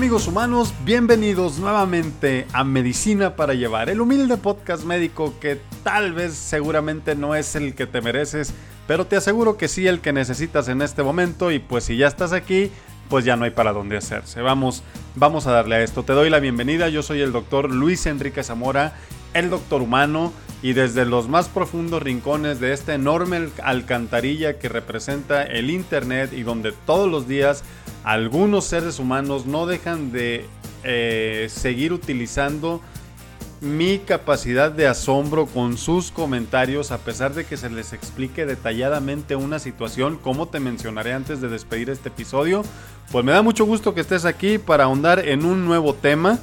Amigos humanos, bienvenidos nuevamente a Medicina para Llevar, el humilde podcast médico que tal vez seguramente no es el que te mereces, pero te aseguro que sí el que necesitas en este momento y pues si ya estás aquí, pues ya no hay para dónde hacerse. Vamos, vamos a darle a esto. Te doy la bienvenida, yo soy el doctor Luis Enrique Zamora, el doctor humano y desde los más profundos rincones de esta enorme alcantarilla que representa el Internet y donde todos los días algunos seres humanos no dejan de eh, seguir utilizando mi capacidad de asombro con sus comentarios a pesar de que se les explique detalladamente una situación como te mencionaré antes de despedir este episodio pues me da mucho gusto que estés aquí para ahondar en un nuevo tema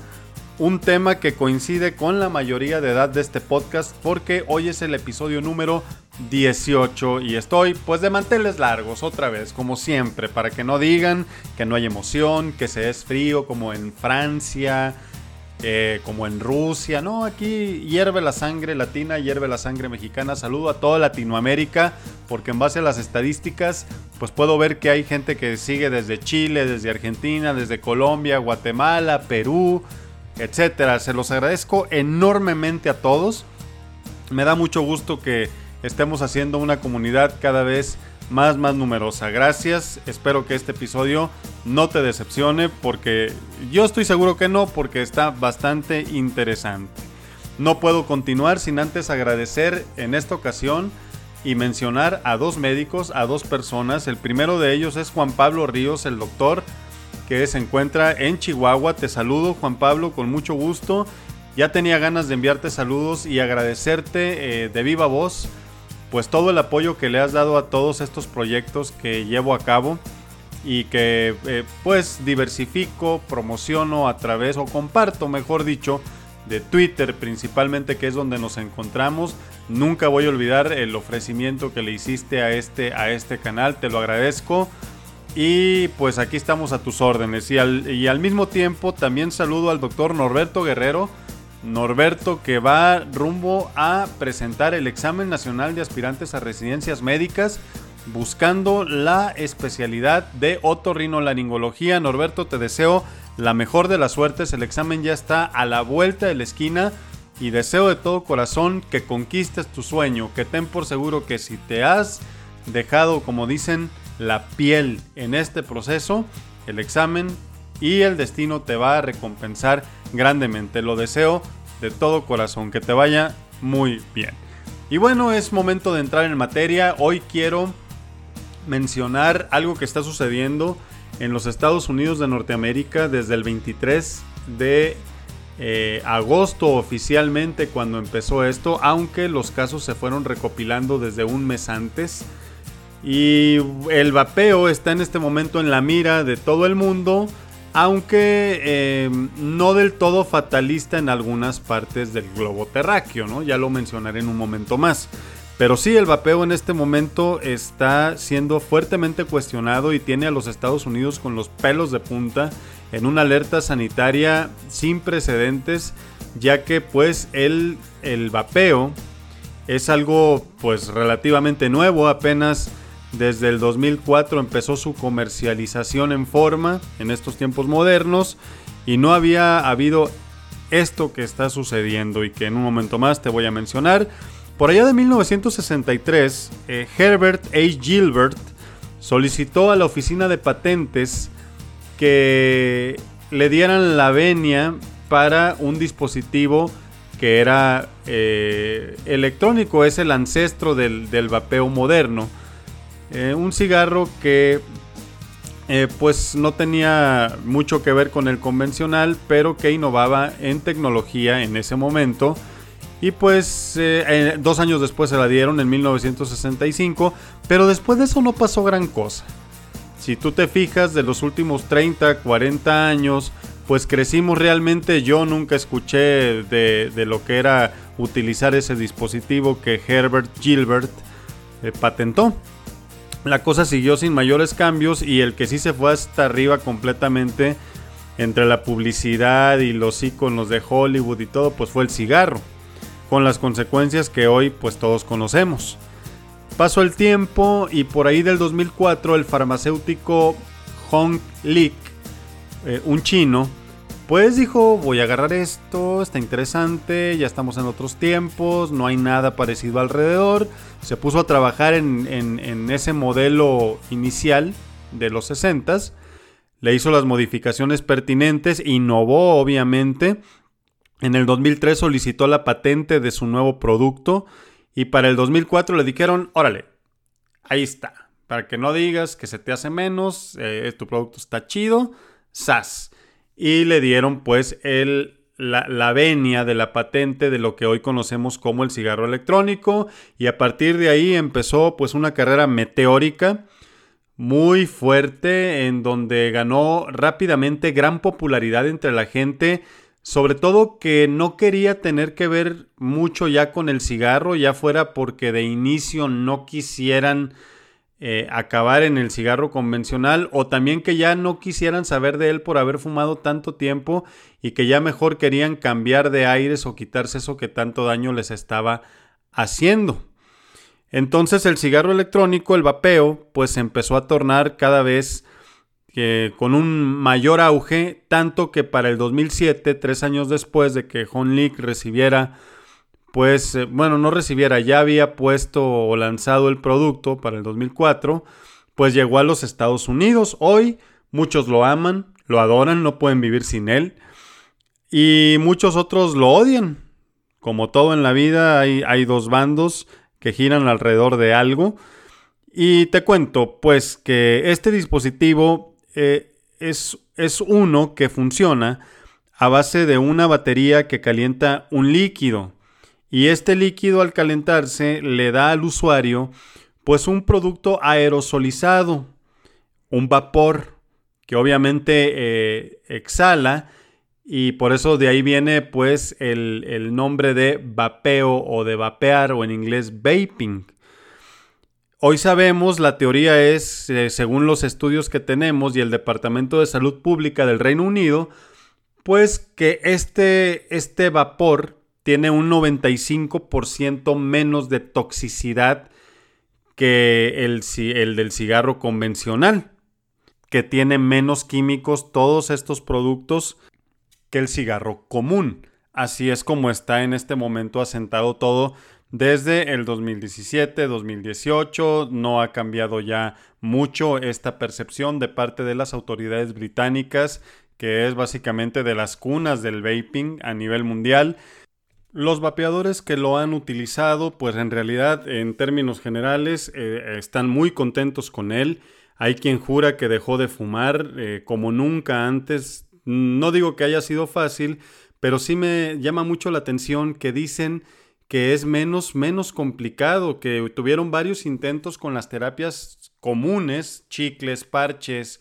un tema que coincide con la mayoría de edad de este podcast porque hoy es el episodio número 18 y estoy pues de manteles largos otra vez como siempre para que no digan que no hay emoción, que se es frío como en Francia, eh, como en Rusia, no, aquí hierve la sangre latina, hierve la sangre mexicana, saludo a toda Latinoamérica porque en base a las estadísticas pues puedo ver que hay gente que sigue desde Chile, desde Argentina, desde Colombia, Guatemala, Perú, etcétera. Se los agradezco enormemente a todos. Me da mucho gusto que estemos haciendo una comunidad cada vez más más numerosa. Gracias. Espero que este episodio no te decepcione porque yo estoy seguro que no porque está bastante interesante. No puedo continuar sin antes agradecer en esta ocasión y mencionar a dos médicos, a dos personas. El primero de ellos es Juan Pablo Ríos, el doctor que se encuentra en Chihuahua. Te saludo Juan Pablo con mucho gusto. Ya tenía ganas de enviarte saludos y agradecerte eh, de viva voz pues todo el apoyo que le has dado a todos estos proyectos que llevo a cabo y que eh, pues diversifico, promociono a través o comparto, mejor dicho, de Twitter principalmente que es donde nos encontramos. Nunca voy a olvidar el ofrecimiento que le hiciste a este, a este canal, te lo agradezco. Y pues aquí estamos a tus órdenes. Y al, y al mismo tiempo también saludo al doctor Norberto Guerrero. Norberto que va rumbo a presentar el examen nacional de aspirantes a residencias médicas buscando la especialidad de otorrinolaringología. Norberto, te deseo la mejor de las suertes. El examen ya está a la vuelta de la esquina y deseo de todo corazón que conquistes tu sueño. Que ten por seguro que si te has dejado, como dicen, la piel en este proceso, el examen y el destino te va a recompensar grandemente. Lo deseo de todo corazón, que te vaya muy bien. Y bueno, es momento de entrar en materia. Hoy quiero mencionar algo que está sucediendo en los Estados Unidos de Norteamérica desde el 23 de eh, agosto oficialmente cuando empezó esto, aunque los casos se fueron recopilando desde un mes antes. Y el vapeo está en este momento en la mira de todo el mundo, aunque eh, no del todo fatalista en algunas partes del globo terráqueo, ¿no? Ya lo mencionaré en un momento más. Pero sí, el vapeo en este momento está siendo fuertemente cuestionado y tiene a los Estados Unidos con los pelos de punta en una alerta sanitaria sin precedentes, ya que pues el, el vapeo es algo pues relativamente nuevo, apenas desde el 2004 empezó su comercialización en forma en estos tiempos modernos y no había habido esto que está sucediendo y que en un momento más te voy a mencionar. Por allá de 1963, eh, Herbert H. Gilbert solicitó a la oficina de patentes que le dieran la venia para un dispositivo que era eh, electrónico, es el ancestro del, del vapeo moderno. Eh, un cigarro que eh, pues no tenía mucho que ver con el convencional, pero que innovaba en tecnología en ese momento. Y pues eh, dos años después se la dieron en 1965, pero después de eso no pasó gran cosa. Si tú te fijas de los últimos 30, 40 años, pues crecimos realmente. Yo nunca escuché de, de lo que era utilizar ese dispositivo que Herbert Gilbert patentó la cosa siguió sin mayores cambios y el que sí se fue hasta arriba completamente entre la publicidad y los iconos de Hollywood y todo, pues fue el cigarro, con las consecuencias que hoy pues todos conocemos. Pasó el tiempo y por ahí del 2004 el farmacéutico Hong Lik eh, un chino, pues dijo, voy a agarrar esto, está interesante, ya estamos en otros tiempos, no hay nada parecido alrededor. Se puso a trabajar en, ese modelo inicial de los 60s, le hizo las modificaciones pertinentes, innovó obviamente. En el 2003 solicitó la patente de su nuevo producto y para el 2004 le dijeron, órale, ahí está, para que no digas que se te hace menos, eh, tu producto está chido, SAS. Y le dieron pues el, la, la, venia de la patente de lo que hoy conocemos como el cigarro electrónico. Y a partir de ahí empezó pues una carrera meteórica muy fuerte en donde ganó rápidamente gran popularidad entre la gente sobre todo que no quería tener que ver mucho ya con el cigarro, ya fuera porque de inicio no quisieran eh, acabar en el cigarro convencional o también que ya no quisieran saber de él por haber fumado tanto tiempo y que ya mejor querían cambiar de aires o quitarse eso que tanto daño les estaba haciendo. Entonces el cigarro electrónico, el vapeo, pues empezó a tornar cada vez con un mayor auge, tanto que para el 2007, tres años después de que Hon Leak recibiera, pues, eh, bueno, no recibiera, ya había puesto o lanzado el producto para el 2004, pues llegó a los Estados Unidos. Hoy muchos lo aman, lo adoran, no pueden vivir sin él. Y muchos otros lo odian. Como todo en la vida, hay, hay dos bandos que giran alrededor de algo. Y te cuento, pues, que este dispositivo eh, es, es uno que funciona a base de una batería que calienta un líquido. Y este líquido al calentarse le da al usuario pues un producto aerosolizado, un vapor que obviamente eh, exhala y por eso de ahí viene pues el, el, nombre de vapeo o de vapear o en inglés vaping. Hoy sabemos, la teoría es, eh, según los estudios que tenemos y el Departamento de Salud Pública del Reino Unido, pues que este, este vapor tiene un 95% menos de toxicidad que el, el del cigarro convencional, que tiene menos químicos todos estos productos que el cigarro común. Así es como está en este momento asentado todo desde el 2017, 2018. No ha cambiado ya mucho esta percepción de parte de las autoridades británicas, que es básicamente de las cunas del vaping a nivel mundial. Los vapeadores que lo han utilizado, pues en realidad en términos generales eh, están muy contentos con él. Hay quien jura que dejó de fumar eh, como nunca antes. No digo que haya sido fácil, pero sí me llama mucho la atención que dicen que es menos, menos complicado, que tuvieron varios intentos con las terapias comunes, chicles, parches,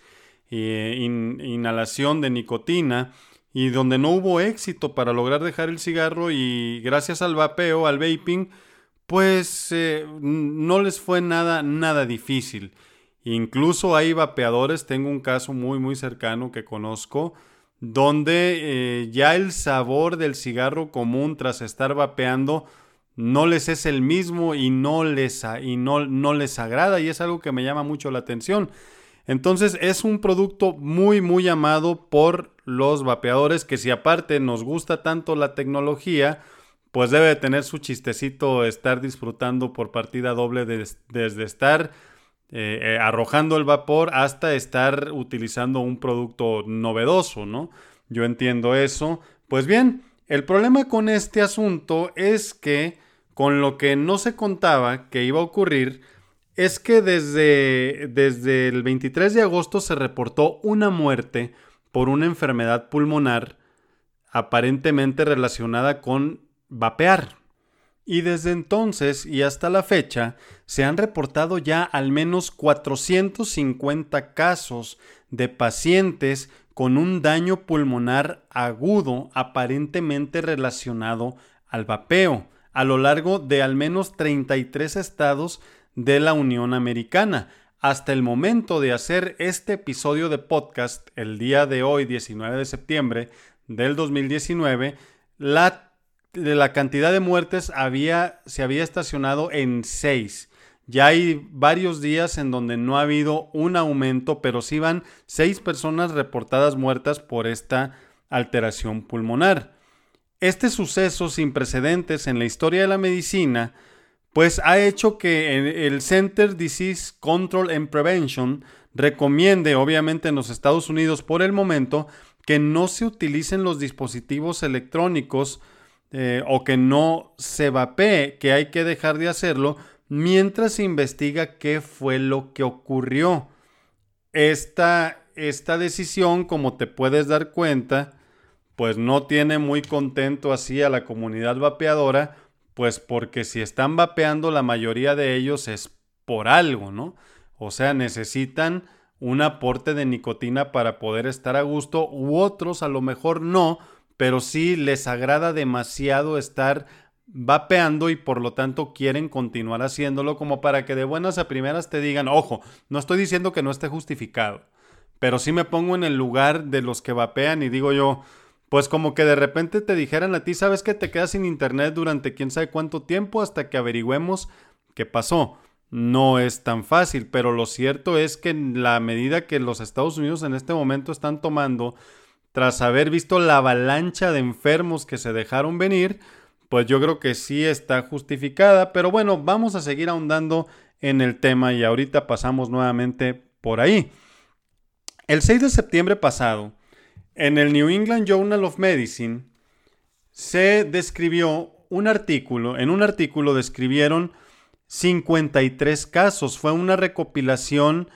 eh, inhalación de nicotina, y donde no hubo éxito para lograr dejar el cigarro y gracias al vapeo, al vaping, pues eh, no les fue nada, nada difícil. Incluso hay vapeadores, tengo un caso muy, muy cercano que conozco, donde eh, ya el sabor del cigarro común tras estar vapeando no les es el mismo y no les, y no, no les agrada y es algo que me llama mucho la atención. Entonces es un producto muy muy amado por los vapeadores que si aparte nos gusta tanto la tecnología, pues debe tener su chistecito estar disfrutando por partida doble desde estar eh, eh, arrojando el vapor hasta estar utilizando un producto novedoso, ¿no? Yo entiendo eso. Pues bien, el problema con este asunto es que con lo que no se contaba que iba a ocurrir es que desde, desde el 23 de agosto se reportó una muerte por una enfermedad pulmonar aparentemente relacionada con vapear. Y desde entonces y hasta la fecha se han reportado ya al menos 450 casos de pacientes con un daño pulmonar agudo aparentemente relacionado al vapeo a lo largo de al menos 33 estados de la Unión Americana. Hasta el momento de hacer este episodio de podcast, el día de hoy, 19 de septiembre del 2019, la de la cantidad de muertes había, se había estacionado en 6. Ya hay varios días en donde no ha habido un aumento, pero sí van seis personas reportadas muertas por esta alteración pulmonar. Este suceso sin precedentes en la historia de la medicina, pues ha hecho que el Center Disease Control and Prevention recomiende, obviamente en los Estados Unidos por el momento, que no se utilicen los dispositivos electrónicos eh, o que no se vapee, que hay que dejar de hacerlo mientras se investiga qué fue lo que ocurrió. Esta, esta decisión, como te puedes dar cuenta, pues no tiene muy contento así a la comunidad vapeadora, pues porque si están vapeando la mayoría de ellos es por algo, ¿no? O sea, necesitan un aporte de nicotina para poder estar a gusto u otros a lo mejor no, pero sí les agrada demasiado estar vapeando y por lo tanto quieren continuar haciéndolo como para que de buenas a primeras te digan, ojo, no estoy diciendo que no esté justificado, pero sí me pongo en el lugar de los que vapean y digo yo, pues como que de repente te dijeran a ti, sabes que te quedas sin internet durante quién sabe cuánto tiempo hasta que averigüemos qué pasó. No es tan fácil, pero lo cierto es que la medida que los Estados Unidos en este momento están tomando, tras haber visto la avalancha de enfermos que se dejaron venir, pues yo creo que sí está justificada, pero bueno, vamos a seguir ahondando en el tema y ahorita pasamos nuevamente por ahí. El 6 de septiembre pasado, en el New England Journal of Medicine se describió un artículo, en un artículo describieron 53 casos. Fue una recopilación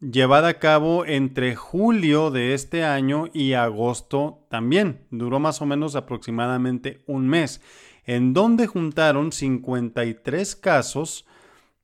llevada a cabo entre julio de este año y agosto también. Duró más o menos aproximadamente un mes, en donde juntaron 53 casos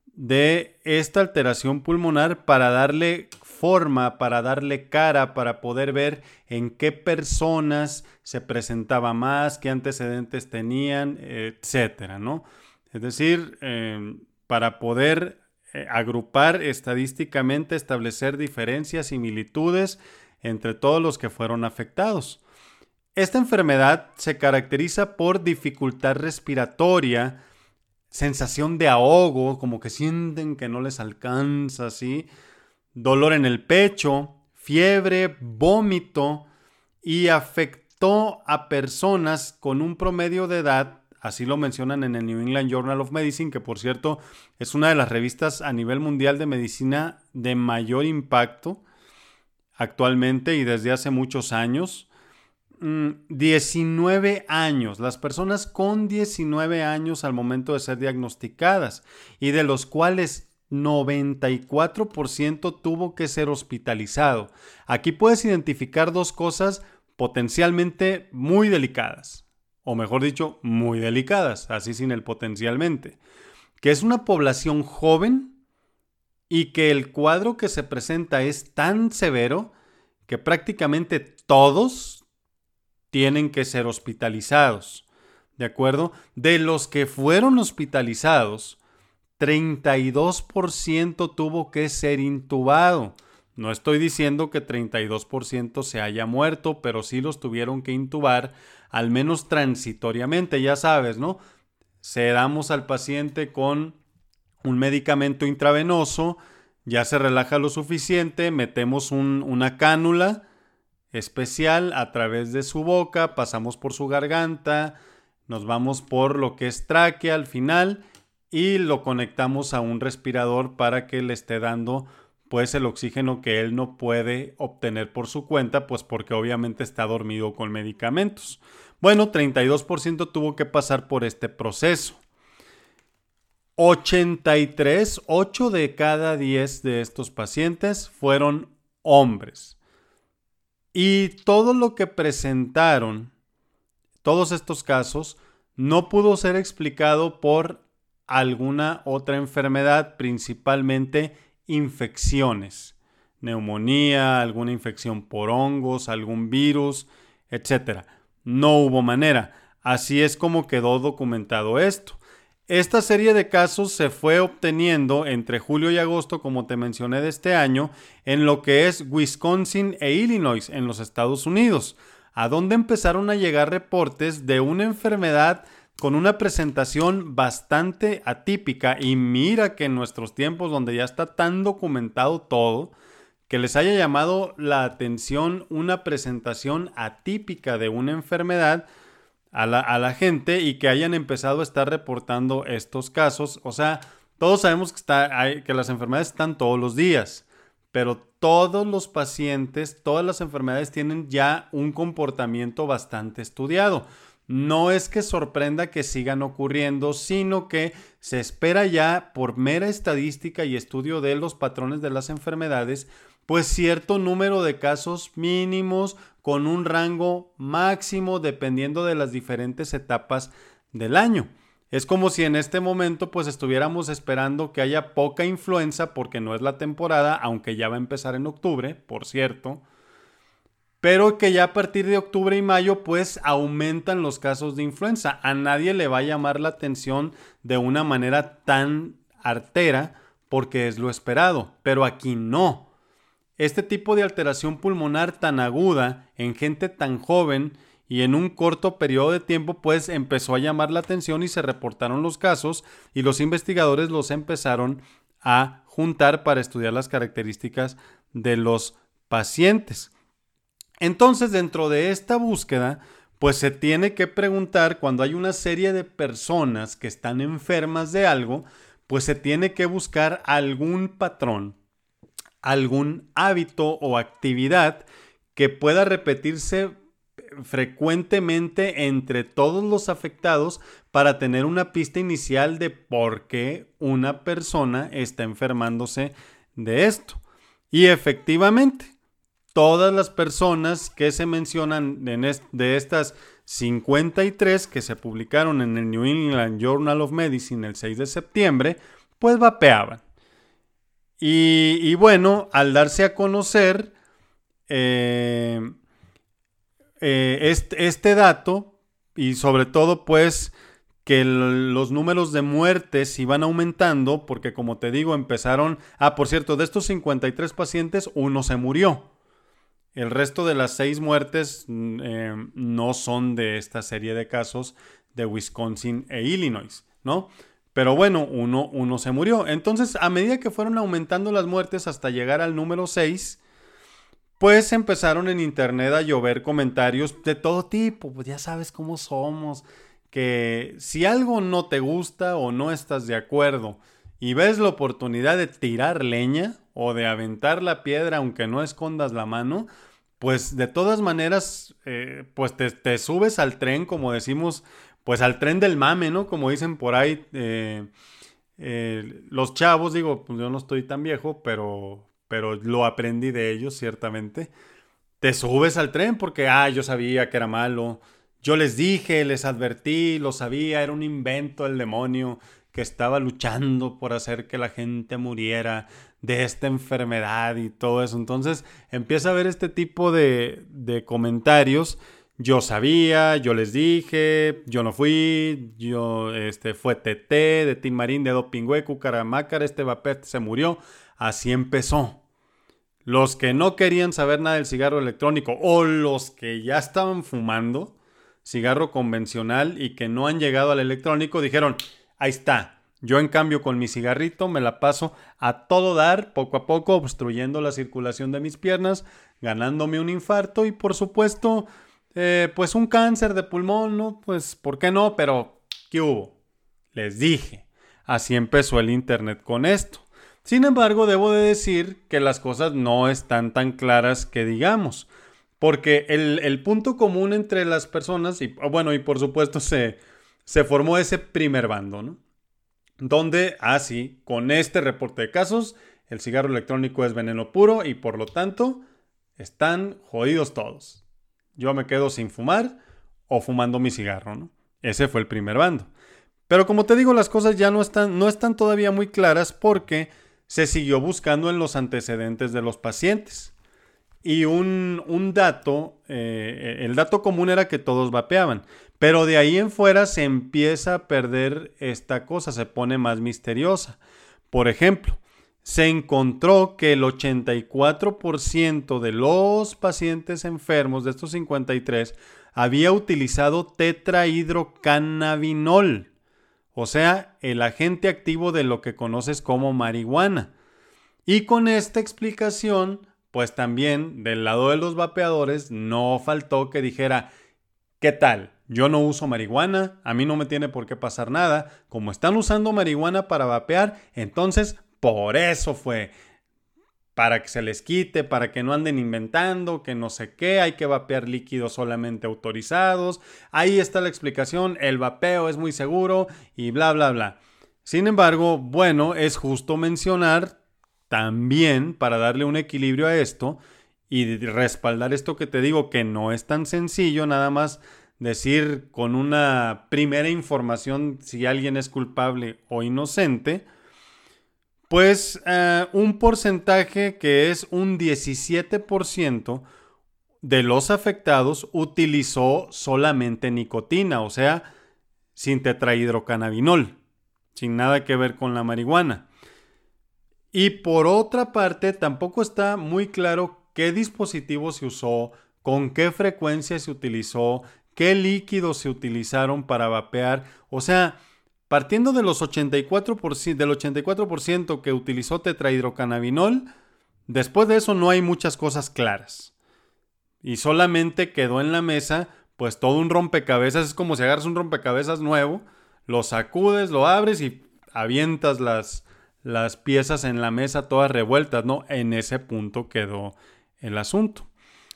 de esta alteración pulmonar para darle forma, para darle cara, para poder ver en qué personas se presentaba más, qué antecedentes tenían, etcétera, ¿no? Es decir, eh, para poder eh, agrupar estadísticamente, establecer diferencias, similitudes entre todos los que fueron afectados. Esta enfermedad se caracteriza por dificultad respiratoria, sensación de ahogo, como que sienten que no les alcanza, ¿sí? Dolor en el pecho, fiebre, vómito y afectó a personas con un promedio de edad, así lo mencionan en el New England Journal of Medicine, que por cierto es una de las revistas a nivel mundial de medicina de mayor impacto actualmente y desde hace muchos años. 19 mm, años, las personas con 19 años al momento de ser diagnosticadas y de los cuales 94% tuvo que ser hospitalizado. Aquí puedes identificar dos cosas potencialmente muy delicadas, o mejor dicho, muy delicadas, así sin el potencialmente, que es una población joven y que el cuadro que se presenta es tan severo que prácticamente todos tienen que ser hospitalizados. ¿De acuerdo? De los que fueron hospitalizados, 32% tuvo que ser intubado. No estoy diciendo que 32% se haya muerto, pero sí los tuvieron que intubar, al menos transitoriamente, ya sabes, ¿no? Sedamos al paciente con un medicamento intravenoso, ya se relaja lo suficiente, metemos una cánula, especial a través de su boca, pasamos por su garganta, nos vamos por lo que es tráquea al final y lo conectamos a un respirador para que le esté dando pues el oxígeno que él no puede obtener por su cuenta, pues porque obviamente está dormido con medicamentos. Bueno, 32% tuvo que pasar por este proceso. 83, 8 de cada 10 de estos pacientes fueron hombres. Y todo lo que presentaron, todos estos casos, no pudo ser explicado por alguna otra enfermedad, principalmente infecciones, neumonía, alguna infección por hongos, algún virus, etc. No hubo manera. Así es como quedó documentado esto. Esta serie de casos se fue obteniendo entre julio y agosto, como te mencioné, de este año, en lo que es Wisconsin e Illinois, en los Estados Unidos, a donde empezaron a llegar reportes de una enfermedad con una presentación bastante atípica y mira que en nuestros tiempos donde ya está tan documentado todo, que les haya llamado la atención una presentación atípica de una enfermedad a la, gente y que hayan empezado a estar reportando estos casos. O sea, todos sabemos que, está, que las enfermedades están todos los días, pero todos los pacientes, todas las enfermedades tienen ya un comportamiento bastante estudiado. No es que sorprenda que sigan ocurriendo, sino que se espera ya por mera estadística y estudio de los patrones de las enfermedades pues cierto número de casos mínimos con un rango máximo dependiendo de las diferentes etapas del año. Es como si en este momento pues estuviéramos esperando que haya poca influenza porque no es la temporada, aunque ya va a empezar en octubre, por cierto, pero que ya a partir de octubre y mayo pues aumentan los casos de influenza. A nadie le va a llamar la atención de una manera tan artera porque es lo esperado, pero aquí no. Este tipo de alteración pulmonar tan aguda en gente tan joven y en un corto periodo de tiempo pues empezó a llamar la atención y se reportaron los casos y los investigadores los empezaron a juntar para estudiar las características de los pacientes. Entonces dentro de esta búsqueda pues se tiene que preguntar cuando hay una serie de personas que están enfermas de algo pues se tiene que buscar algún patrón algún hábito o actividad que pueda repetirse frecuentemente entre todos los afectados para tener una pista inicial de por qué una persona está enfermándose de esto. Y efectivamente, todas las personas que se mencionan de estas 53 que se publicaron en el New England Journal of Medicine el 6 de septiembre, pues vapeaban. Y, bueno, al darse a conocer eh, eh, este, este, dato y sobre todo pues que los números de muertes iban aumentando porque como te digo empezaron, ah por cierto, de estos 53 pacientes uno se murió. El resto de las seis muertes mm, eh, no son de esta serie de casos de Wisconsin e Illinois, ¿no? Pero bueno, uno, uno se murió. Entonces, a medida que fueron aumentando las muertes hasta llegar al número 6, pues empezaron en internet a llover comentarios de todo tipo. Pues ya sabes cómo somos. Que si algo no te gusta o no estás de acuerdo y ves la oportunidad de tirar leña o de aventar la piedra aunque no escondas la mano, pues de todas maneras, eh, pues te, subes al tren, como decimos pues al tren del mame, ¿no? Como dicen por ahí eh, eh, los chavos, digo, pues yo no estoy tan viejo, pero, pero lo aprendí de ellos, ciertamente. Te subes al tren porque, ah, yo sabía que era malo. Yo les dije, les advertí, lo sabía, era un invento del demonio que estaba luchando por hacer que la gente muriera de esta enfermedad y todo eso. Entonces empieza a ver este tipo de, de comentarios yo sabía, yo les dije, yo no fui, yo, este, fue TT, de Tim Marín, de Dopingüe, Cucaramácara, este Vapet se murió. Así empezó. Los que no querían saber nada del cigarro electrónico o los que ya estaban fumando cigarro convencional y que no han llegado al electrónico dijeron, ahí está. Yo en cambio con mi cigarrito me la paso a todo dar, poco a poco, obstruyendo la circulación de mis piernas, ganándome un infarto y por supuesto eh, pues un cáncer de pulmón, ¿no? Pues, ¿por qué no? Pero, ¿qué hubo? Les dije. Así empezó el Internet con esto. Sin embargo, debo de decir que las cosas no están tan claras que digamos. Porque el, punto común entre las personas, y bueno, y por supuesto se, se formó ese primer bando, ¿no? Donde, así, ah, con este reporte de casos, el cigarro electrónico es veneno puro y por lo tanto están jodidos todos yo me quedo sin fumar o fumando mi cigarro, ¿no? Ese fue el primer bando. Pero como te digo, las cosas ya no están, no están todavía muy claras porque se siguió buscando en los antecedentes de los pacientes. Y un, dato, eh, el dato común era que todos vapeaban, pero de ahí en fuera se empieza a perder esta cosa, se pone más misteriosa. Por ejemplo, se encontró que el 84% de los pacientes enfermos de estos 53 había utilizado tetrahidrocannabinol, o sea, el agente activo de lo que conoces como marihuana. Y con esta explicación, pues también del lado de los vapeadores no faltó que dijera, ¿qué tal? Yo no uso marihuana, a mí no me tiene por qué pasar nada. Como están usando marihuana para vapear, entonces por eso fue. Para que se les quite, para que no anden inventando, que no sé qué, hay que vapear líquidos solamente autorizados. Ahí está la explicación, el vapeo es muy seguro y bla, bla, bla. Sin embargo, bueno, es justo mencionar también, para darle un equilibrio a esto y respaldar esto que te digo, que no es tan sencillo nada más decir con una primera información si alguien es culpable o inocente, pues eh, un porcentaje que es un 17% de los afectados utilizó solamente nicotina, o sea, sin tetrahidrocannabinol, sin nada que ver con la marihuana. Y por otra parte, tampoco está muy claro qué dispositivo se usó, con qué frecuencia se utilizó, qué líquidos se utilizaron para vapear. O sea, partiendo de los 84%, del 84% que utilizó tetrahidrocannabinol, después de eso no hay muchas cosas claras. Y solamente quedó en la mesa, pues todo un rompecabezas. Es como si agarras un rompecabezas nuevo, lo sacudes, lo abres y avientas las, las piezas en la mesa todas revueltas, ¿no? En ese punto quedó el asunto.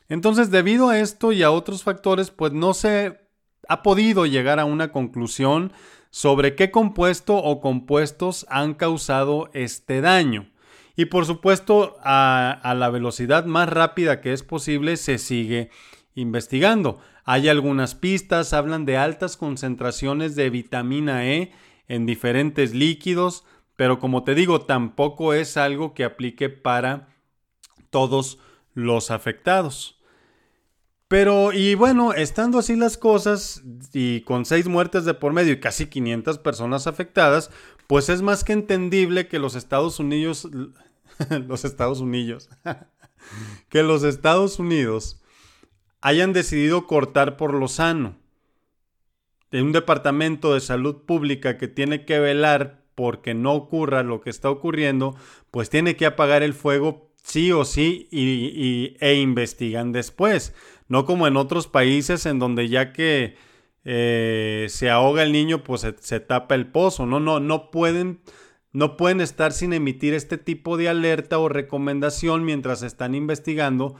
Entonces, debido a esto y a otros factores, pues no se ha podido llegar a una conclusión sobre qué compuesto o compuestos han causado este daño. Y por supuesto, a, la velocidad más rápida que es posible, se sigue investigando. Hay algunas pistas, hablan de altas concentraciones de vitamina E en diferentes líquidos, pero como te digo, tampoco es algo que aplique para todos los afectados. Pero, y bueno, estando así las cosas y con seis muertes de por medio y casi 500 personas afectadas, pues es más que entendible que los Estados Unidos, los Estados Unidos, que los Estados Unidos hayan decidido cortar por lo sano. De un departamento de salud pública que tiene que velar porque no ocurra lo que está ocurriendo, pues tiene que apagar el fuego sí o sí y, e investigan después. No como en otros países en donde ya que eh, se ahoga el niño, pues se, tapa el pozo. No, no, no pueden, no pueden estar sin emitir este tipo de alerta o recomendación mientras están investigando,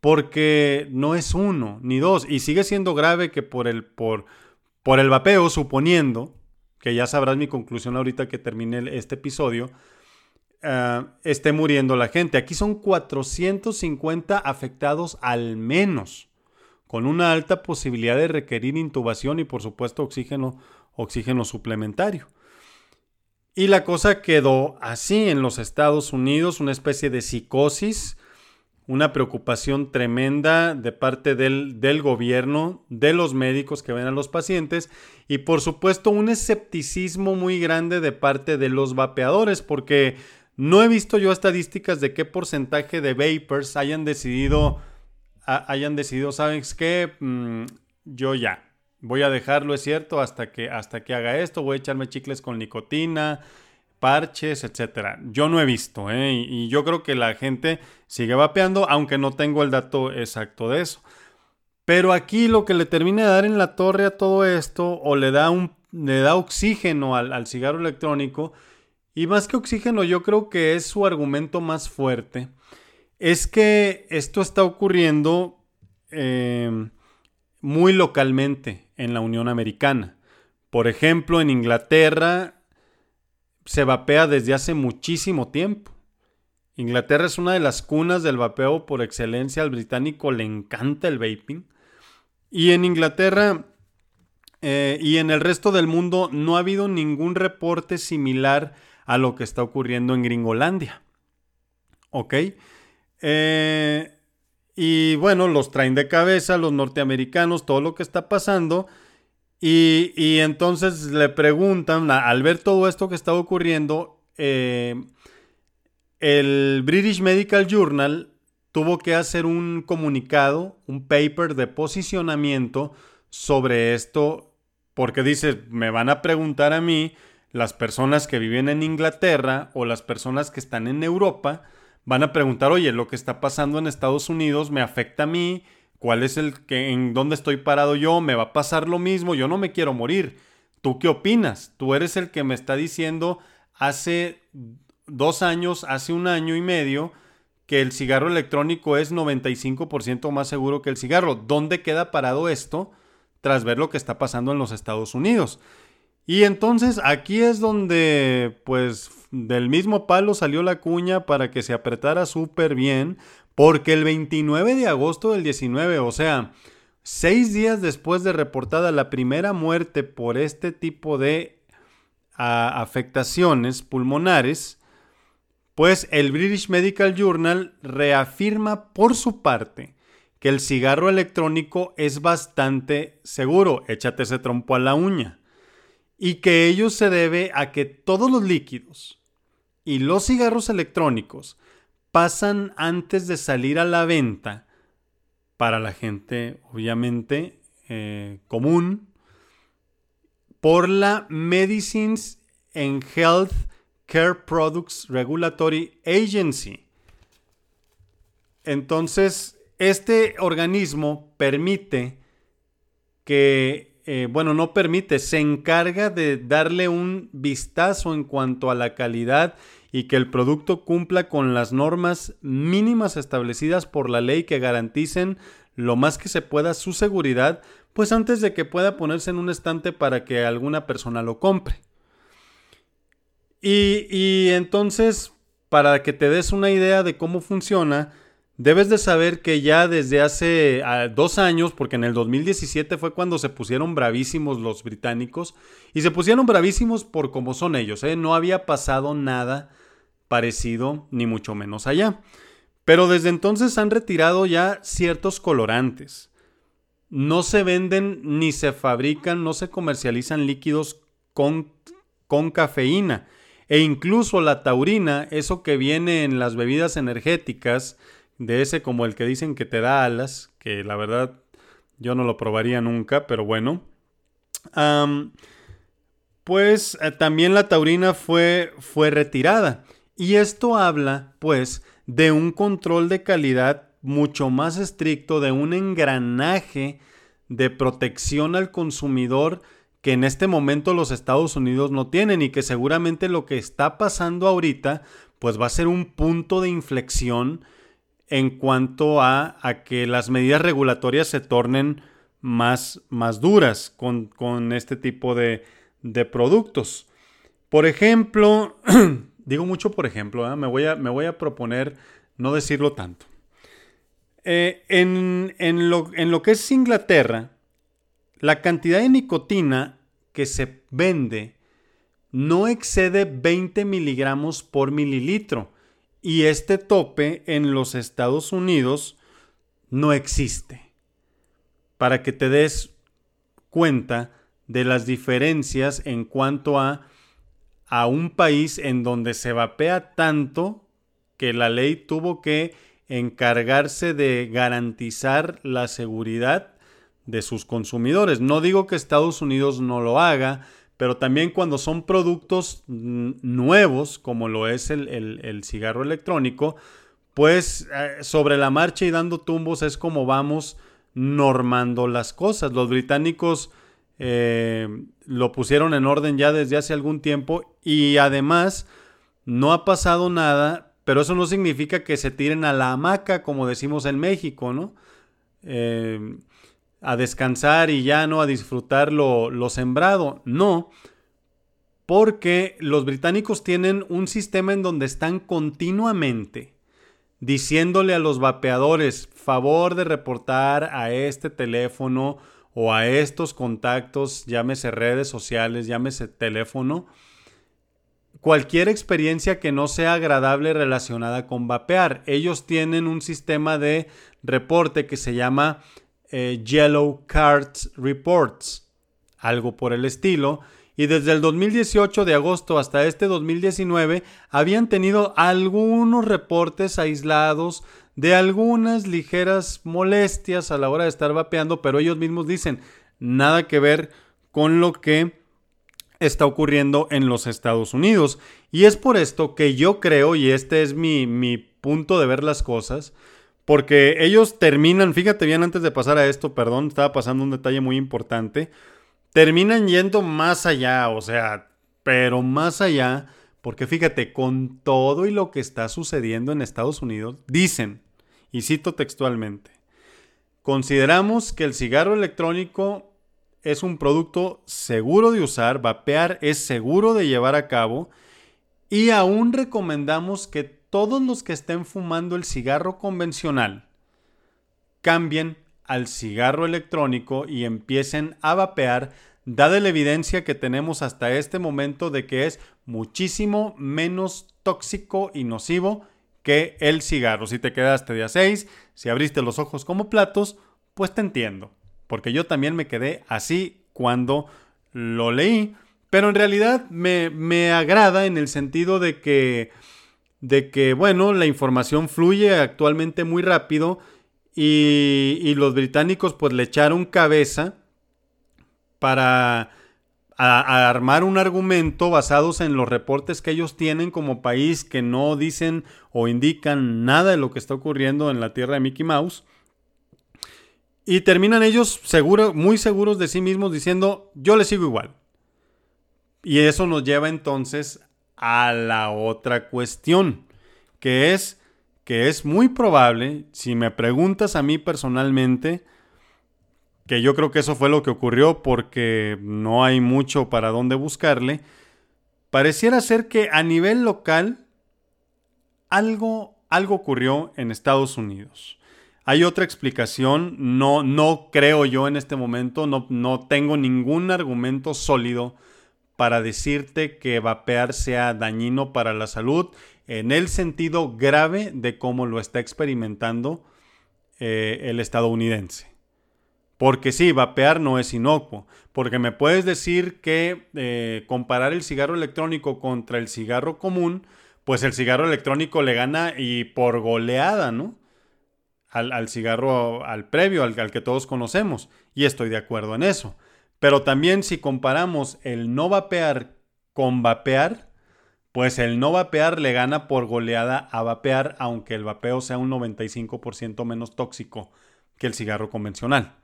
porque no es uno ni dos. Y sigue siendo grave que por el, por, por el vapeo, suponiendo, que ya sabrás mi conclusión ahorita que termine este episodio, eh, esté muriendo la gente. Aquí son 450 afectados al menos con una alta posibilidad de requerir intubación y por supuesto oxígeno, oxígeno suplementario. Y la cosa quedó así en los Estados Unidos, una especie de psicosis, una preocupación tremenda de parte del, del, gobierno, de los médicos que ven a los pacientes y por supuesto un escepticismo muy grande de parte de los vapeadores porque no he visto yo estadísticas de qué porcentaje de vapers hayan decidido hayan decidido, ¿sabes qué? Mm, yo ya, voy a dejarlo, es cierto, hasta que, hasta que haga esto, voy a echarme chicles con nicotina, parches, etcétera. Yo no he visto, ¿eh? y, yo creo que la gente sigue vapeando, aunque no tengo el dato exacto de eso. Pero aquí lo que le termina de dar en la torre a todo esto, o le da, un, le da oxígeno al, al cigarro electrónico, y más que oxígeno, yo creo que es su argumento más fuerte es que esto está ocurriendo em, muy localmente en la Unión Americana. Por ejemplo, en Inglaterra se vapea desde hace muchísimo tiempo. Inglaterra es una de las cunas del vapeo por excelencia. Al británico le encanta el vaping. Y en Inglaterra eh, y en el resto del mundo no ha habido ningún reporte similar a lo que está ocurriendo en Gringolandia. ¿Ok? Eh, y bueno, los traen de cabeza los norteamericanos, todo lo que está pasando. Y, entonces le preguntan, al ver todo esto que está ocurriendo, eh, el British Medical Journal tuvo que hacer un comunicado, un paper de posicionamiento sobre esto, porque dice, me van a preguntar a mí, las personas que viven en Inglaterra o las personas que están en Europa, van a preguntar, oye, lo que está pasando en Estados Unidos me afecta a mí, cuál es el que, en dónde estoy parado yo, me va a pasar lo mismo, yo no me quiero morir. ¿Tú qué opinas? Tú eres el que me está diciendo hace dos años, hace un año y medio, que el cigarro electrónico es 95% más seguro que el cigarro. ¿Dónde queda parado esto tras ver lo que está pasando en los Estados Unidos? Y entonces aquí es donde, pues, del mismo palo salió la cuña para que se apretara súper bien, porque el 29 de agosto del 19, o sea, seis días después de reportada la primera muerte por este tipo de afectaciones pulmonares, pues el British Medical Journal reafirma por su parte que el cigarro electrónico es bastante seguro, échate ese trompo a la uña, y que ello se debe a que todos los líquidos y los cigarros electrónicos pasan antes de salir a la venta para la gente, obviamente, eh, común, por la Medicines and Health Care Products Regulatory Agency. Entonces, este organismo permite que, eh, bueno, no permite, se encarga de darle un vistazo en cuanto a la calidad y que el producto cumpla con las normas mínimas establecidas por la ley que garanticen lo más que se pueda su seguridad pues antes de que pueda ponerse en un estante para que alguna persona lo compre. Y, entonces, para que te des una idea de cómo funciona, debes de saber que ya desde hace ah, dos años, porque en el 2017 fue cuando se pusieron bravísimos los británicos, y se pusieron bravísimos por cómo son ellos, ¿eh? no había pasado nada parecido, ni mucho menos allá. Pero desde entonces han retirado ya ciertos colorantes no se venden ni se fabrican, no se comercializan líquidos con, con cafeína. E incluso la taurina, eso que viene en las bebidas energéticas, de ese como el que dicen que te da alas, que la verdad yo no lo probaría nunca, pero bueno. pues eh, también la taurina fue, fue retirada. Y esto habla, pues, de un control de calidad mucho más estricto de un engranaje de protección al consumidor que en este momento los Estados Unidos no tienen y que seguramente lo que está pasando ahorita pues va a ser un punto de inflexión en cuanto a, que las medidas regulatorias se tornen más, más duras con, este tipo de, productos. Por ejemplo, digo mucho por ejemplo, ¿eh? me, voy a, me voy a proponer no decirlo tanto. Eh, en, lo, en lo que es Inglaterra, la cantidad de nicotina que se vende no excede 20 miligramos por mililitro y este tope en los Estados Unidos no existe. Para que te des cuenta de las diferencias en cuanto a, a un país en donde se vapea tanto que la ley tuvo que encargarse de garantizar la seguridad de sus consumidores. No digo que Estados Unidos no lo haga, pero también cuando son productos nuevos, como lo es el, cigarro electrónico, pues eh, sobre la marcha y dando tumbos es como vamos normando las cosas. Los británicos eh, lo pusieron en orden ya desde hace algún tiempo y además no ha pasado nada pero eso no significa que se tiren a la hamaca, como decimos en México, ¿no? Eh, a descansar y ya no a disfrutar lo, lo sembrado. No, porque los británicos tienen un sistema en donde están continuamente diciéndole a los vapeadores, favor de reportar a este teléfono o a estos contactos, llámese redes sociales, llámese teléfono, cualquier experiencia que no sea agradable relacionada con vapear. Ellos tienen un sistema de reporte que se llama eh, Yellow Cards Reports, algo por el estilo, y desde el 2018 de agosto hasta este 2019 habían tenido algunos reportes aislados de algunas ligeras molestias a la hora de estar vapeando, pero ellos mismos dicen nada que ver con lo que está ocurriendo en los Estados Unidos. Y es por esto que yo creo, y este es mi, mi punto de ver las cosas, porque ellos terminan, fíjate bien antes de pasar a esto, perdón, estaba pasando un detalle muy importante, terminan yendo más allá, o sea, pero más allá, porque fíjate, con todo y lo que está sucediendo en Estados Unidos, dicen, y cito textualmente, consideramos que el cigarro electrónico es un producto seguro de usar, vapear es seguro de llevar a cabo, y aún recomendamos que todos los que estén fumando el cigarro convencional cambien al cigarro electrónico y empiecen a vapear, dada la evidencia que tenemos hasta este momento de que es muchísimo menos tóxico y nocivo que el cigarro. Si te quedaste día 6, si abriste los ojos como platos, pues te entiendo, porque yo también me quedé así cuando lo leí, pero en realidad me, me agrada en el sentido de que, de que, bueno, la información fluye actualmente muy rápido y, los británicos pues le echaron cabeza para armar un argumento basados en los reportes que ellos tienen como país que no dicen o indican nada de lo que está ocurriendo en la tierra de Mickey Mouse. Y terminan ellos seguro, muy seguros de sí mismos diciendo, yo les sigo igual. Y eso nos lleva entonces a la otra cuestión, que es que es muy probable, si me preguntas a mí personalmente, que yo creo que eso fue lo que ocurrió porque no hay mucho para dónde buscarle, pareciera ser que a nivel local algo, algo ocurrió en Estados Unidos. Hay otra explicación, no, no creo yo en este momento, no, no tengo ningún argumento sólido para decirte que vapear sea dañino para la salud en el sentido grave de cómo lo está experimentando eh, el estadounidense. Porque sí, vapear no es inocuo. Porque me puedes decir que eh, comparar el cigarro electrónico contra el cigarro común, pues el cigarro electrónico le gana y por goleada, ¿no? Al, cigarro, al previo, al, al que todos conocemos. Y estoy de acuerdo en eso. Pero también si comparamos el no vapear con vapear, pues el no vapear le gana por goleada a vapear, aunque el vapeo sea un 95% menos tóxico que el cigarro convencional.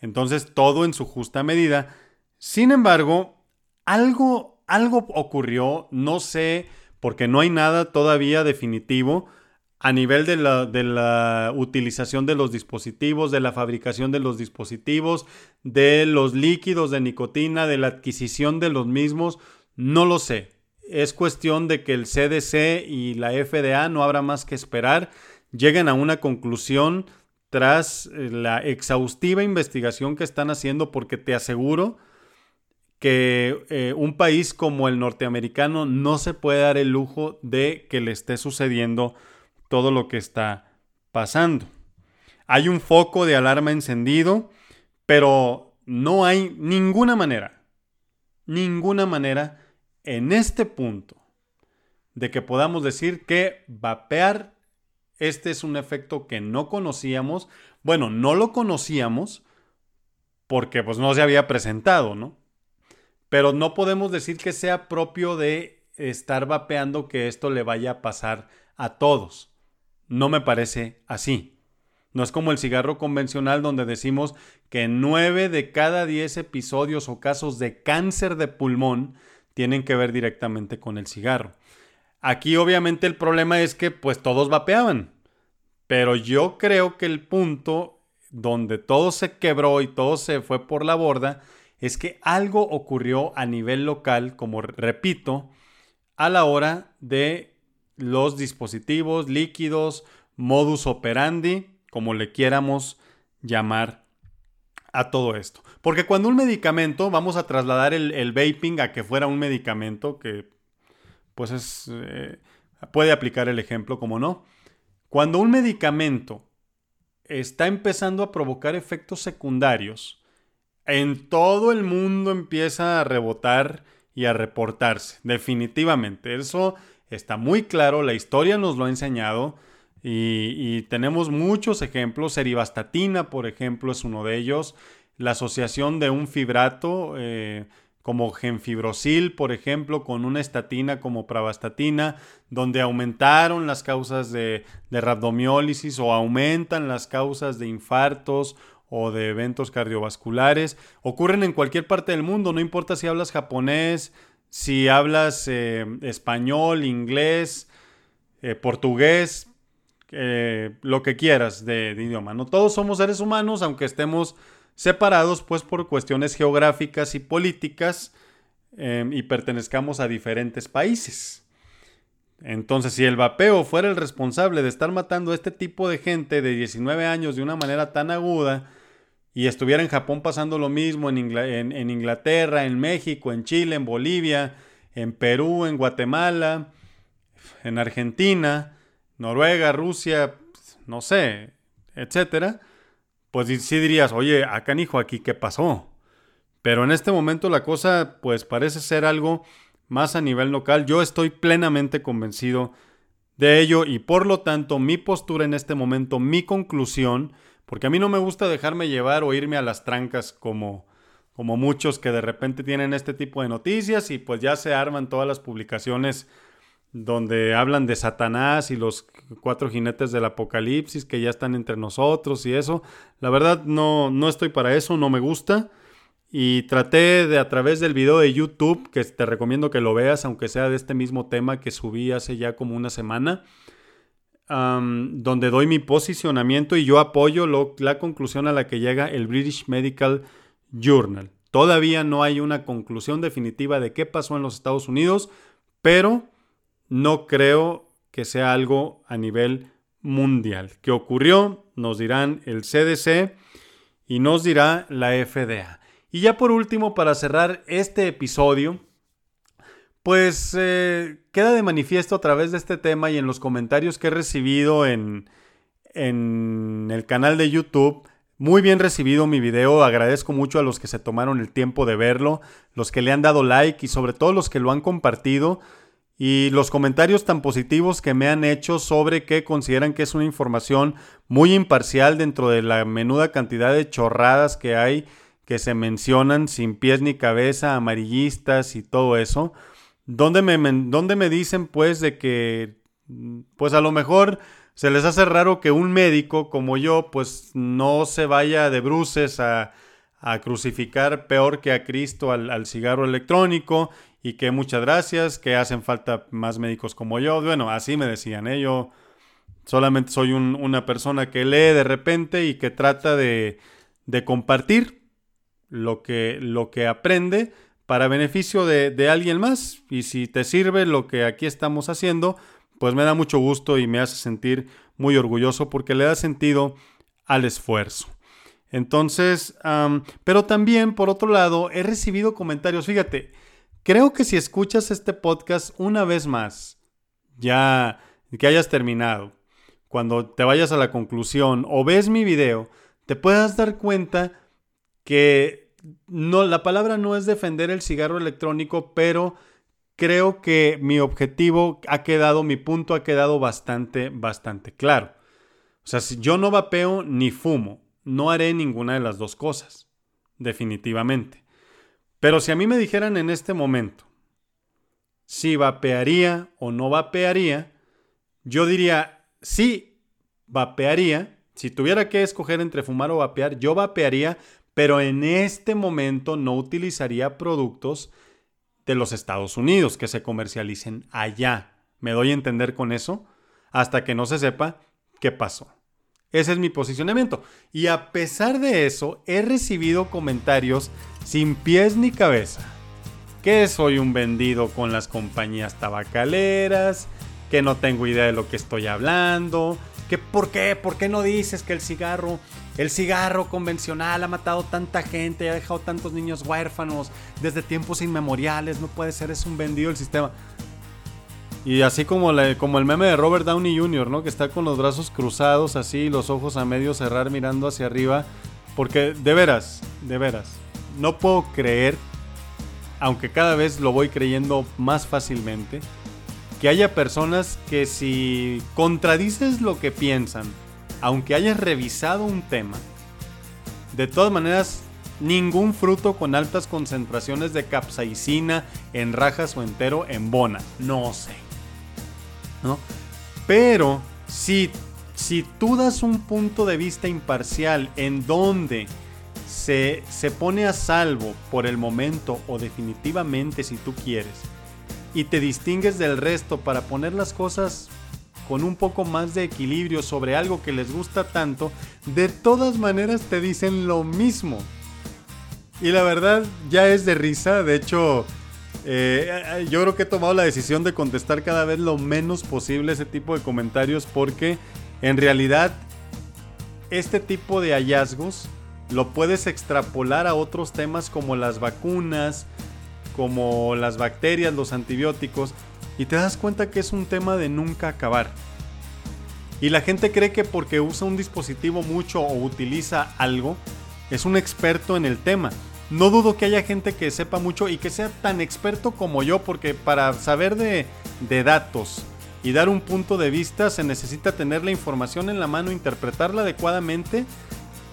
Entonces, todo en su justa medida. Sin embargo, algo, algo ocurrió, no sé, porque no hay nada todavía definitivo a nivel de la, de la, utilización de los dispositivos, de la fabricación de los dispositivos, de los líquidos de nicotina, de la adquisición de los mismos, no lo sé. Es cuestión de que el CDC y la FDA no habrá más que esperar, lleguen a una conclusión tras eh, la exhaustiva investigación que están haciendo, porque te aseguro que eh, un país como el norteamericano no se puede dar el lujo de que le esté sucediendo todo lo que está pasando. Hay un foco de alarma encendido, pero no hay ninguna manera, ninguna manera en este punto de que podamos decir que vapear, este es un efecto que no conocíamos. Bueno, no lo conocíamos porque pues no se había presentado, ¿no? Pero no podemos decir que sea propio de estar vapeando que esto le vaya a pasar a todos. No me parece así. No es como el cigarro convencional donde decimos que 9 de cada 10 episodios o casos de cáncer de pulmón tienen que ver directamente con el cigarro. Aquí obviamente el problema es que pues todos vapeaban, pero yo creo que el punto donde todo se quebró y todo se fue por la borda es que algo ocurrió a nivel local, como repito, a la hora de los dispositivos líquidos, modus operandi, como le quieramos llamar a todo esto. Porque cuando un medicamento, vamos a trasladar el, vaping a que fuera un medicamento, que pues es, eh, puede aplicar el ejemplo, como no. Cuando un medicamento está empezando a provocar efectos secundarios, en todo el mundo empieza a rebotar y a reportarse, definitivamente. Eso está muy claro, la historia nos lo ha enseñado y, tenemos muchos ejemplos. Serivastatina, por ejemplo, es uno de ellos. La asociación de un fibrato eh, como genfibrosil, por ejemplo, con una estatina como pravastatina, donde aumentaron las causas de, de rabdomiólisis o aumentan las causas de infartos o de eventos cardiovasculares. Ocurren en cualquier parte del mundo, no importa si hablas japonés, si hablas eh, español, inglés, eh, portugués, eh, lo que quieras de, idioma. No todos somos seres humanos, aunque estemos separados pues por cuestiones geográficas y políticas y pertenezcamos a diferentes países. Entonces, si el vapeo fuera el responsable de estar matando a este tipo de gente de 19 años de una manera tan aguda, y estuviera en Japón pasando lo mismo, en, Inglaterra, en México, en Chile, en Bolivia, en Perú, en Guatemala, en Argentina, Noruega, Rusia, no sé, etcétera, pues sí dirías, oye, acá hijo, aquí qué pasó. Pero en este momento la cosa pues parece ser algo más a nivel local. Yo estoy plenamente convencido de ello y por lo tanto mi postura en este momento, mi conclusión, porque a mí no me gusta dejarme llevar o irme a las trancas como, como muchos que de repente tienen este tipo de noticias y pues ya se arman todas las publicaciones donde hablan de Satanás y los cuatro jinetes del apocalipsis que ya están entre nosotros y eso. La verdad no, no estoy para eso, no me gusta. Y traté de a través del video de YouTube, que te recomiendo que lo veas, aunque sea de este mismo tema que subí hace ya como una semana, donde doy mi posicionamiento y yo apoyo la conclusión a la que llega el British Medical Journal. Todavía no hay una conclusión definitiva de qué pasó en los Estados Unidos, pero no creo que sea algo a nivel mundial. ¿Qué ocurrió? Nos dirán el CDC y nos dirá la FDA. Y ya por último, para cerrar este episodio, pues eh, queda de manifiesto a través de este tema y en los comentarios que he recibido en, en el canal de YouTube. Muy bien recibido mi video, agradezco mucho a los que se tomaron el tiempo de verlo, los que le han dado like y sobre todo los que lo han compartido y los comentarios tan positivos que me han hecho sobre que consideran que es una información muy imparcial dentro de la menuda cantidad de chorradas que hay que se mencionan sin pies ni cabeza, amarillistas y todo eso donde me, me dicen pues de que pues a lo mejor se les hace raro que un médico como yo pues no se vaya de bruces a, crucificar peor que a Cristo al, cigarro electrónico y que muchas gracias, que hacen falta más médicos como yo. Bueno, así me decían, ¿eh? yo solamente soy una persona que lee de repente y que trata de, de compartir lo que, lo que aprende para beneficio de, alguien más. Y si te sirve lo que aquí estamos haciendo, pues me da mucho gusto y me hace sentir muy orgulloso porque le da sentido al esfuerzo. Entonces, pero también, por otro lado, he recibido comentarios. Fíjate, creo que si escuchas este podcast una vez más, ya que hayas terminado, cuando te vayas a la conclusión o ves mi video, te puedas dar cuenta que no, la palabra no es defender el cigarro electrónico, pero creo que mi objetivo ha quedado, mi punto ha quedado bastante, bastante claro. O sea, si yo no vapeo ni fumo, no haré ninguna de las dos cosas, definitivamente. Pero si a mí me dijeran en este momento si vapearía o no vapearía, yo diría sí, vapearía. Si tuviera que escoger entre fumar o vapear, yo vapearía pero en este momento no utilizaría productos de los Estados Unidos que se comercialicen allá. ¿Me doy a entender con eso? Hasta que no se sepa qué pasó. Ese es mi posicionamiento. Y a pesar de eso, he recibido comentarios sin pies ni cabeza. Que soy un vendido con las compañías tabacaleras, que no tengo idea de lo que estoy hablando, que por qué, por qué no dices que el cigarro el cigarro convencional ha matado tanta gente, ha dejado tantos niños huérfanos desde tiempos inmemoriales. No puede ser, es un vendido el sistema. Y así como, como el meme de Robert Downey Jr., ¿no? Que está con los brazos cruzados, así, los ojos a medio cerrar, mirando hacia arriba. Porque, de veras, de veras, no puedo creer aunque cada vez lo voy creyendo más fácilmente, que haya personas que si contradices lo que piensan, aunque hayas revisado un tema, de todas maneras ningún fruto con altas concentraciones de capsaicina en rajas o entero en bona, no sé. ¿No? Pero si si tú das un punto de vista imparcial en donde se, se pone a salvo por el momento o definitivamente si tú quieres y te distingues del resto para poner las cosas con un poco más de equilibrio sobre algo que les gusta tanto, de todas maneras te dicen lo mismo. Y la verdad ya es de risa, de hecho eh, yo creo que he tomado la decisión de contestar cada vez lo menos posible ese tipo de comentarios porque en realidad este tipo de hallazgos lo puedes extrapolar a otros temas como las vacunas, como las bacterias, los antibióticos, y te das cuenta que es un tema de nunca acabar. Y la gente cree que porque usa un dispositivo mucho o utiliza algo, es un experto en el tema. No dudo que haya gente que sepa mucho y que sea tan experto como yo, porque para saber de, datos, y dar un punto de vista se necesita tener la información en la mano, interpretarla adecuadamente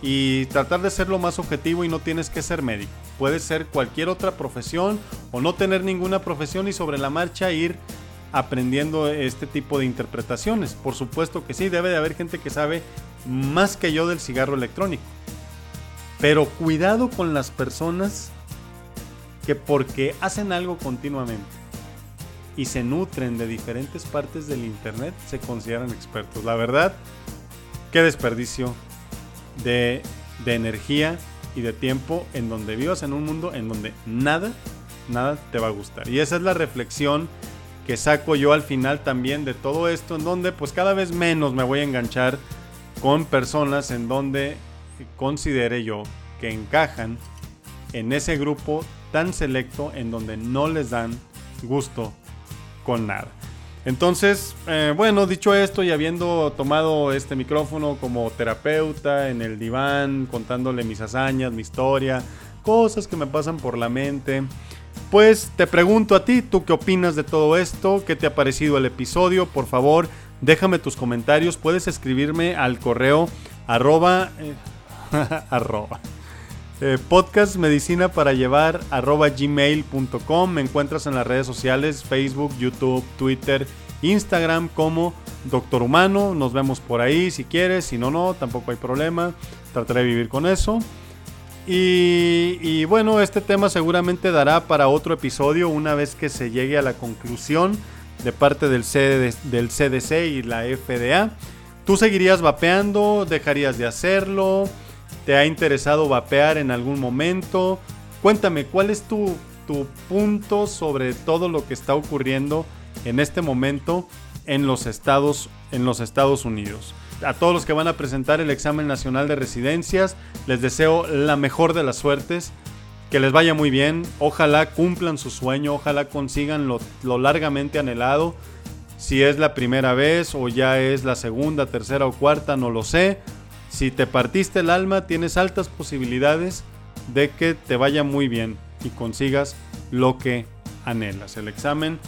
y tratar de ser lo más objetivo y no tienes que ser médico. Puedes ser cualquier otra profesión o no tener ninguna profesión y sobre la marcha ir aprendiendo este tipo de interpretaciones. Por supuesto que sí, debe de haber gente que sabe más que yo del cigarro electrónico. Pero cuidado con las personas que porque hacen algo continuamente y se nutren de diferentes partes del Internet se consideran expertos. La verdad, qué desperdicio de, energía y de tiempo en donde vivas en un mundo en donde nada, nada te va a gustar. Y esa es la reflexión que saco yo al final también de todo esto, en donde pues cada vez menos me voy a enganchar con personas en donde considere yo que encajan en ese grupo tan selecto en donde no les dan gusto con nada. Entonces, eh, bueno, dicho esto y habiendo tomado este micrófono como terapeuta en el diván, contándole mis hazañas, mi historia, cosas que me pasan por la mente, pues te pregunto a ti, ¿tú qué opinas de todo esto? ¿Qué te ha parecido el episodio? Por favor, déjame tus comentarios, puedes escribirme al correo arroba... Eh, arroba eh, podcast medicina para llevar arroba gmail.com. Me encuentras en las redes sociales, Facebook, YouTube, Twitter, Instagram como Doctor Humano. Nos vemos por ahí si quieres, si no, no, tampoco hay problema. Trataré de vivir con eso. Y, bueno, este tema seguramente dará para otro episodio una vez que se llegue a la conclusión de parte del, del CDC y la FDA. ¿Tú seguirías vapeando? ¿Dejarías de hacerlo? ¿Te ha interesado vapear en algún momento? Cuéntame, ¿cuál es tu, punto sobre todo lo que está ocurriendo en este momento en los Estados, en los Estados Unidos? A todos los que van a presentar el examen nacional de residencias, les deseo la mejor de las suertes, que les vaya muy bien, ojalá cumplan su sueño, ojalá consigan lo, lo largamente anhelado. Si es la primera vez o ya es la segunda, tercera o cuarta, no lo sé. Si te partiste el alma, tienes altas posibilidades de que te vaya muy bien y consigas lo que anhelas. El examen,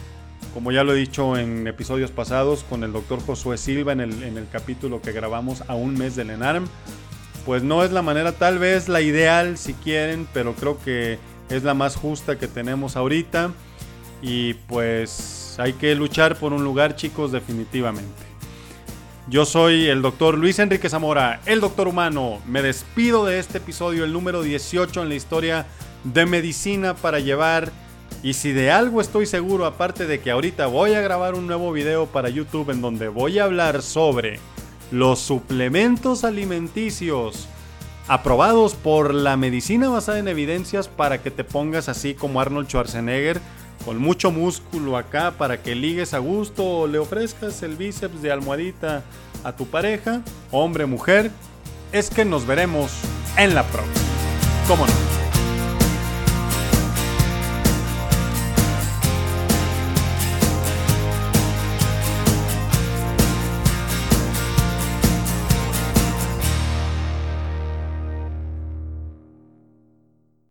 como ya lo he dicho en episodios pasados con el doctor Josué Silva en el, en el capítulo que grabamos a un mes del ENARM, pues no es la manera, tal vez la ideal si quieren, pero creo que es la más justa que tenemos ahorita. Y pues hay que luchar por un lugar, chicos, definitivamente. Yo soy el doctor Luis Enrique Zamora, el doctor humano. Me despido de este episodio, el número 18 en la historia de medicina para llevar. Y si de algo estoy seguro, aparte de que ahorita voy a grabar un nuevo video para YouTube en donde voy a hablar sobre los suplementos alimenticios aprobados por la medicina basada en evidencias para que te pongas así como Arnold Schwarzenegger con mucho músculo acá para que ligues a gusto o le ofrezcas el bíceps de almohadita a tu pareja, hombre, mujer, es que nos veremos en la próxima. ¿Cómo no?